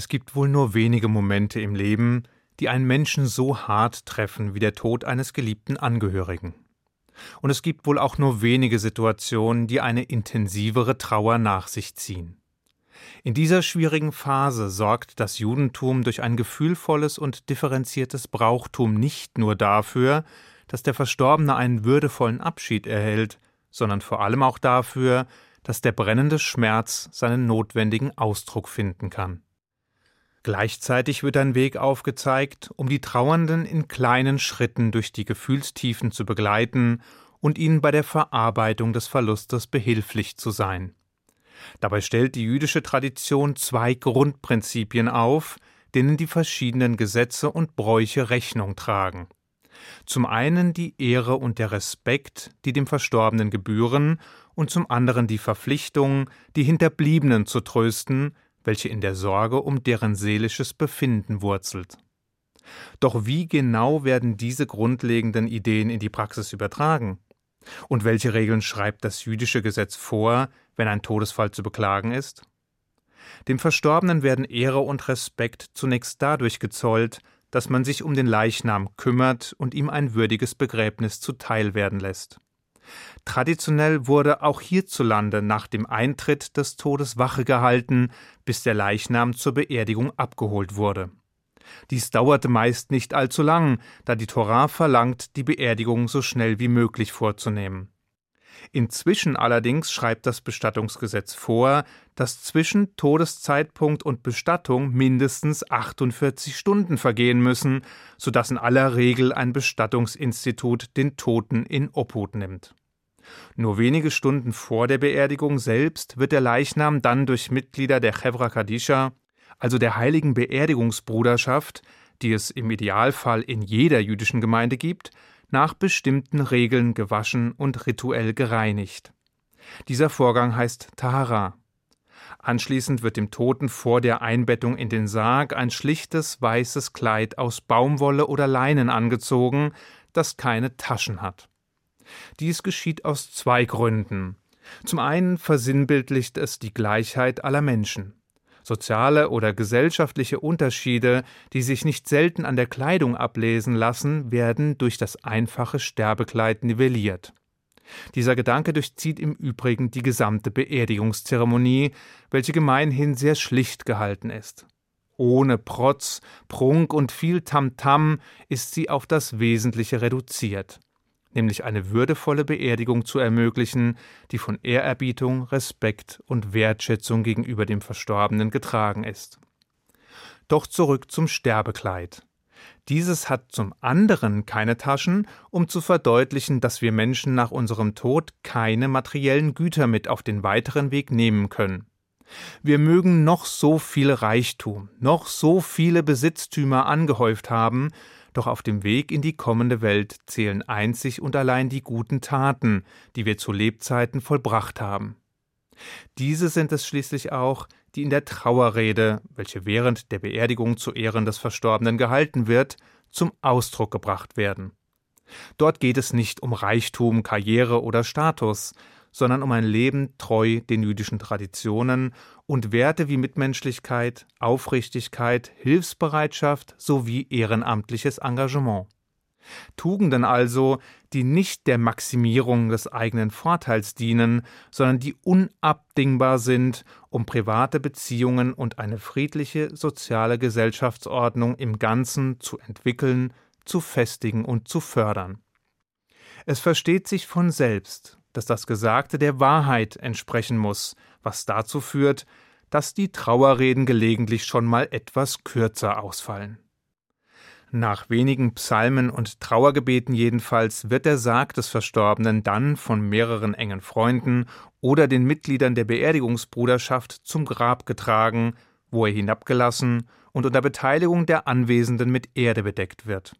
Es gibt wohl nur wenige Momente im Leben, die einen Menschen so hart treffen wie der Tod eines geliebten Angehörigen. Und es gibt wohl auch nur wenige Situationen, die eine intensivere Trauer nach sich ziehen. In dieser schwierigen Phase sorgt das Judentum durch ein gefühlvolles und differenziertes Brauchtum nicht nur dafür, dass der Verstorbene einen würdevollen Abschied erhält, sondern vor allem auch dafür, dass der brennende Schmerz seinen notwendigen Ausdruck finden kann. Gleichzeitig wird ein Weg aufgezeigt, um die Trauernden in kleinen Schritten durch die Gefühlstiefen zu begleiten und ihnen bei der Verarbeitung des Verlustes behilflich zu sein. Dabei stellt die jüdische Tradition zwei Grundprinzipien auf, denen die verschiedenen Gesetze und Bräuche Rechnung tragen. Zum einen die Ehre und der Respekt, die dem Verstorbenen gebühren, und zum anderen die Verpflichtung, die Hinterbliebenen zu trösten, welche in der Sorge um deren seelisches Befinden wurzelt. Doch wie genau werden diese grundlegenden Ideen in die Praxis übertragen? Und welche Regeln schreibt das jüdische Gesetz vor, wenn ein Todesfall zu beklagen ist? Dem Verstorbenen werden Ehre und Respekt zunächst dadurch gezollt, dass man sich um den Leichnam kümmert und ihm ein würdiges Begräbnis zuteilwerden lässt. Traditionell wurde auch hierzulande nach dem Eintritt des Todes Wache gehalten, bis der Leichnam zur Beerdigung abgeholt wurde. Dies dauerte meist nicht allzu lang, da die Torah verlangt, die Beerdigung so schnell wie möglich vorzunehmen. Inzwischen allerdings schreibt das Bestattungsgesetz vor, dass zwischen Todeszeitpunkt und Bestattung mindestens 48 Stunden vergehen müssen, sodass in aller Regel ein Bestattungsinstitut den Toten in Obhut nimmt. Nur wenige Stunden vor der Beerdigung selbst wird der Leichnam dann durch Mitglieder der Chevra Kadisha, also der heiligen Beerdigungsbruderschaft, die es im Idealfall in jeder jüdischen Gemeinde gibt, nach bestimmten Regeln gewaschen und rituell gereinigt. Dieser Vorgang heißt Tahara. Anschließend wird dem Toten vor der Einbettung in den Sarg ein schlichtes weißes Kleid aus Baumwolle oder Leinen angezogen, das keine Taschen hat. Dies geschieht aus zwei Gründen. Zum einen versinnbildlicht es die Gleichheit aller Menschen. Soziale oder gesellschaftliche Unterschiede, die sich nicht selten an der Kleidung ablesen lassen, werden durch das einfache Sterbekleid nivelliert. Dieser Gedanke durchzieht im Übrigen die gesamte Beerdigungszeremonie, welche gemeinhin sehr schlicht gehalten ist. Ohne Protz, Prunk und viel Tamtam -Tam ist sie auf das Wesentliche reduziert nämlich eine würdevolle Beerdigung zu ermöglichen, die von Ehrerbietung, Respekt und Wertschätzung gegenüber dem Verstorbenen getragen ist. Doch zurück zum Sterbekleid. Dieses hat zum anderen keine Taschen, um zu verdeutlichen, dass wir Menschen nach unserem Tod keine materiellen Güter mit auf den weiteren Weg nehmen können. Wir mögen noch so viel Reichtum, noch so viele Besitztümer angehäuft haben, doch auf dem Weg in die kommende Welt zählen einzig und allein die guten Taten, die wir zu Lebzeiten vollbracht haben. Diese sind es schließlich auch, die in der Trauerrede, welche während der Beerdigung zu Ehren des Verstorbenen gehalten wird, zum Ausdruck gebracht werden. Dort geht es nicht um Reichtum, Karriere oder Status, sondern um ein Leben treu den jüdischen Traditionen und Werte wie Mitmenschlichkeit, Aufrichtigkeit, Hilfsbereitschaft sowie ehrenamtliches Engagement. Tugenden also, die nicht der Maximierung des eigenen Vorteils dienen, sondern die unabdingbar sind, um private Beziehungen und eine friedliche soziale Gesellschaftsordnung im Ganzen zu entwickeln, zu festigen und zu fördern. Es versteht sich von selbst, dass das Gesagte der Wahrheit entsprechen muss, was dazu führt, dass die Trauerreden gelegentlich schon mal etwas kürzer ausfallen. Nach wenigen Psalmen und Trauergebeten jedenfalls wird der Sarg des Verstorbenen dann von mehreren engen Freunden oder den Mitgliedern der Beerdigungsbruderschaft zum Grab getragen, wo er hinabgelassen und unter Beteiligung der Anwesenden mit Erde bedeckt wird.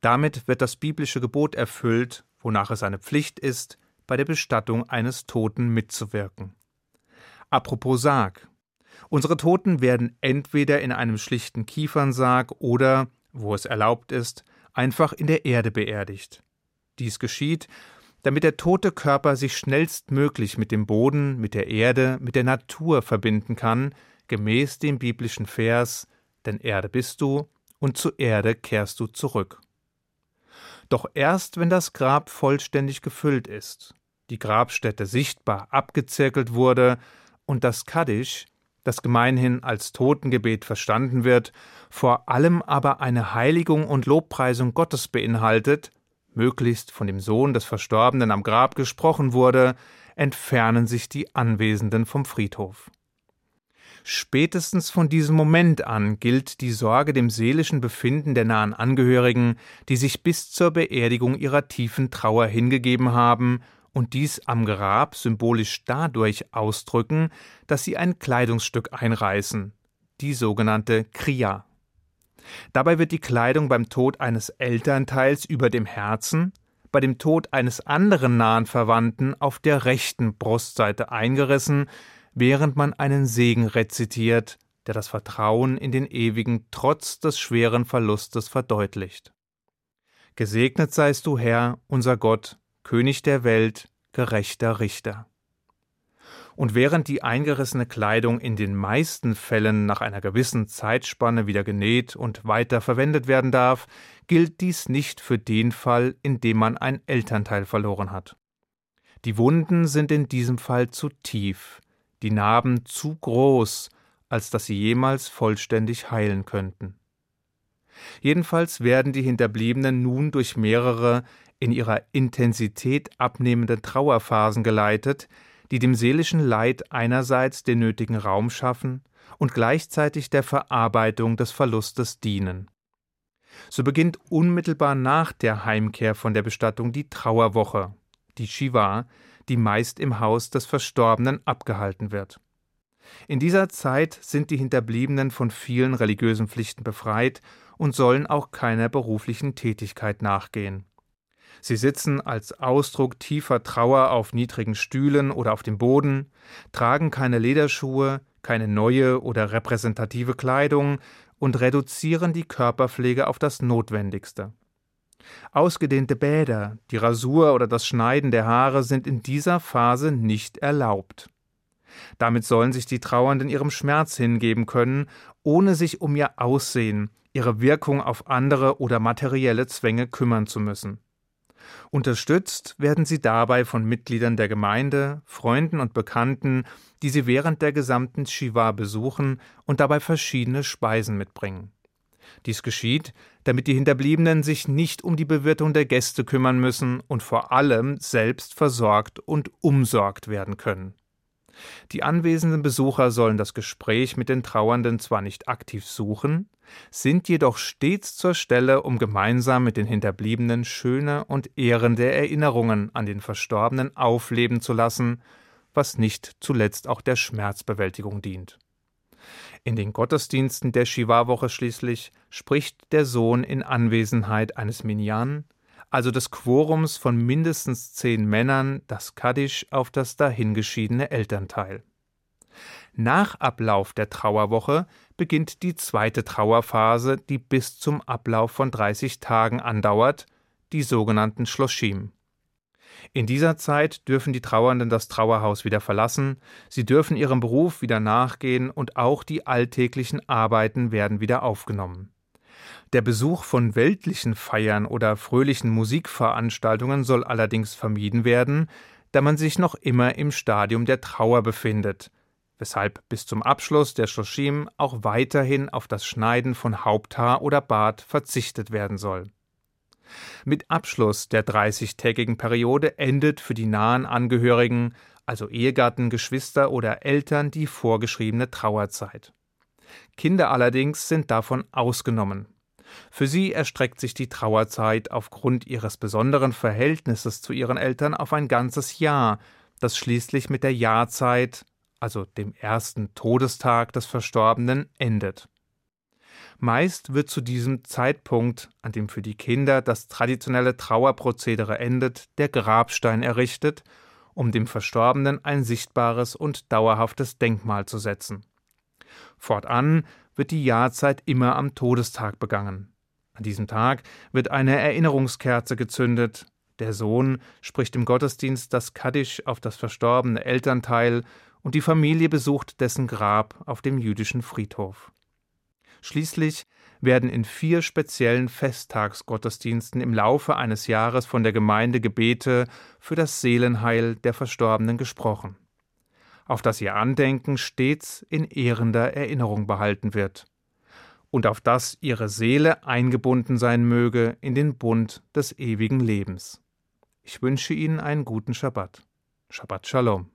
Damit wird das biblische Gebot erfüllt, wonach es eine Pflicht ist, bei der Bestattung eines Toten mitzuwirken. Apropos Sarg. Unsere Toten werden entweder in einem schlichten Kiefernsarg oder, wo es erlaubt ist, einfach in der Erde beerdigt. Dies geschieht, damit der tote Körper sich schnellstmöglich mit dem Boden, mit der Erde, mit der Natur verbinden kann, gemäß dem biblischen Vers Denn Erde bist du, und zu Erde kehrst du zurück. Doch erst wenn das Grab vollständig gefüllt ist, die Grabstätte sichtbar abgezirkelt wurde und das Kaddisch, das gemeinhin als Totengebet verstanden wird, vor allem aber eine Heiligung und Lobpreisung Gottes beinhaltet, möglichst von dem Sohn des Verstorbenen am Grab gesprochen wurde, entfernen sich die Anwesenden vom Friedhof. Spätestens von diesem Moment an gilt die Sorge dem seelischen Befinden der nahen Angehörigen, die sich bis zur Beerdigung ihrer tiefen Trauer hingegeben haben und dies am Grab symbolisch dadurch ausdrücken, dass sie ein Kleidungsstück einreißen, die sogenannte Kriya. Dabei wird die Kleidung beim Tod eines Elternteils über dem Herzen, bei dem Tod eines anderen nahen Verwandten auf der rechten Brustseite eingerissen, während man einen Segen rezitiert, der das Vertrauen in den Ewigen trotz des schweren Verlustes verdeutlicht. Gesegnet seist du, Herr, unser Gott, König der Welt, gerechter Richter. Und während die eingerissene Kleidung in den meisten Fällen nach einer gewissen Zeitspanne wieder genäht und weiter verwendet werden darf, gilt dies nicht für den Fall, in dem man ein Elternteil verloren hat. Die Wunden sind in diesem Fall zu tief, die Narben zu groß, als dass sie jemals vollständig heilen könnten. Jedenfalls werden die Hinterbliebenen nun durch mehrere in ihrer Intensität abnehmende Trauerphasen geleitet, die dem seelischen Leid einerseits den nötigen Raum schaffen und gleichzeitig der Verarbeitung des Verlustes dienen. So beginnt unmittelbar nach der Heimkehr von der Bestattung die Trauerwoche, die Shiva, die meist im Haus des Verstorbenen abgehalten wird. In dieser Zeit sind die Hinterbliebenen von vielen religiösen Pflichten befreit und sollen auch keiner beruflichen Tätigkeit nachgehen. Sie sitzen als Ausdruck tiefer Trauer auf niedrigen Stühlen oder auf dem Boden, tragen keine Lederschuhe, keine neue oder repräsentative Kleidung und reduzieren die Körperpflege auf das Notwendigste. Ausgedehnte Bäder, die Rasur oder das Schneiden der Haare sind in dieser Phase nicht erlaubt. Damit sollen sich die Trauernden ihrem Schmerz hingeben können, ohne sich um ihr Aussehen, ihre Wirkung auf andere oder materielle Zwänge kümmern zu müssen. Unterstützt werden sie dabei von Mitgliedern der Gemeinde, Freunden und Bekannten, die sie während der gesamten Shiva besuchen und dabei verschiedene Speisen mitbringen. Dies geschieht, damit die Hinterbliebenen sich nicht um die Bewirtung der Gäste kümmern müssen und vor allem selbst versorgt und umsorgt werden können. Die anwesenden Besucher sollen das Gespräch mit den Trauernden zwar nicht aktiv suchen, sind jedoch stets zur Stelle, um gemeinsam mit den Hinterbliebenen schöne und ehrende Erinnerungen an den Verstorbenen aufleben zu lassen, was nicht zuletzt auch der Schmerzbewältigung dient. In den Gottesdiensten der Shiva-Woche schließlich spricht der Sohn in Anwesenheit eines Minyan, also des Quorums von mindestens zehn Männern, das Kaddisch auf das dahingeschiedene Elternteil. Nach Ablauf der Trauerwoche beginnt die zweite Trauerphase, die bis zum Ablauf von 30 Tagen andauert, die sogenannten Schloschim. In dieser Zeit dürfen die Trauernden das Trauerhaus wieder verlassen, sie dürfen ihrem Beruf wieder nachgehen und auch die alltäglichen Arbeiten werden wieder aufgenommen. Der Besuch von weltlichen Feiern oder fröhlichen Musikveranstaltungen soll allerdings vermieden werden, da man sich noch immer im Stadium der Trauer befindet, weshalb bis zum Abschluss der Shoshim auch weiterhin auf das Schneiden von Haupthaar oder Bart verzichtet werden soll. Mit Abschluss der 30-tägigen Periode endet für die nahen Angehörigen, also Ehegatten, Geschwister oder Eltern, die vorgeschriebene Trauerzeit. Kinder allerdings sind davon ausgenommen. Für sie erstreckt sich die Trauerzeit aufgrund ihres besonderen Verhältnisses zu ihren Eltern auf ein ganzes Jahr, das schließlich mit der Jahrzeit, also dem ersten Todestag des Verstorbenen, endet. Meist wird zu diesem Zeitpunkt, an dem für die Kinder das traditionelle Trauerprozedere endet, der Grabstein errichtet, um dem Verstorbenen ein sichtbares und dauerhaftes Denkmal zu setzen. Fortan wird die Jahrzeit immer am Todestag begangen. An diesem Tag wird eine Erinnerungskerze gezündet, der Sohn spricht im Gottesdienst das Kaddisch auf das verstorbene Elternteil und die Familie besucht dessen Grab auf dem jüdischen Friedhof. Schließlich werden in vier speziellen Festtagsgottesdiensten im Laufe eines Jahres von der Gemeinde Gebete für das Seelenheil der Verstorbenen gesprochen, auf das ihr Andenken stets in ehrender Erinnerung behalten wird und auf das ihre Seele eingebunden sein möge in den Bund des ewigen Lebens. Ich wünsche Ihnen einen guten Schabbat. Shabbat Shalom.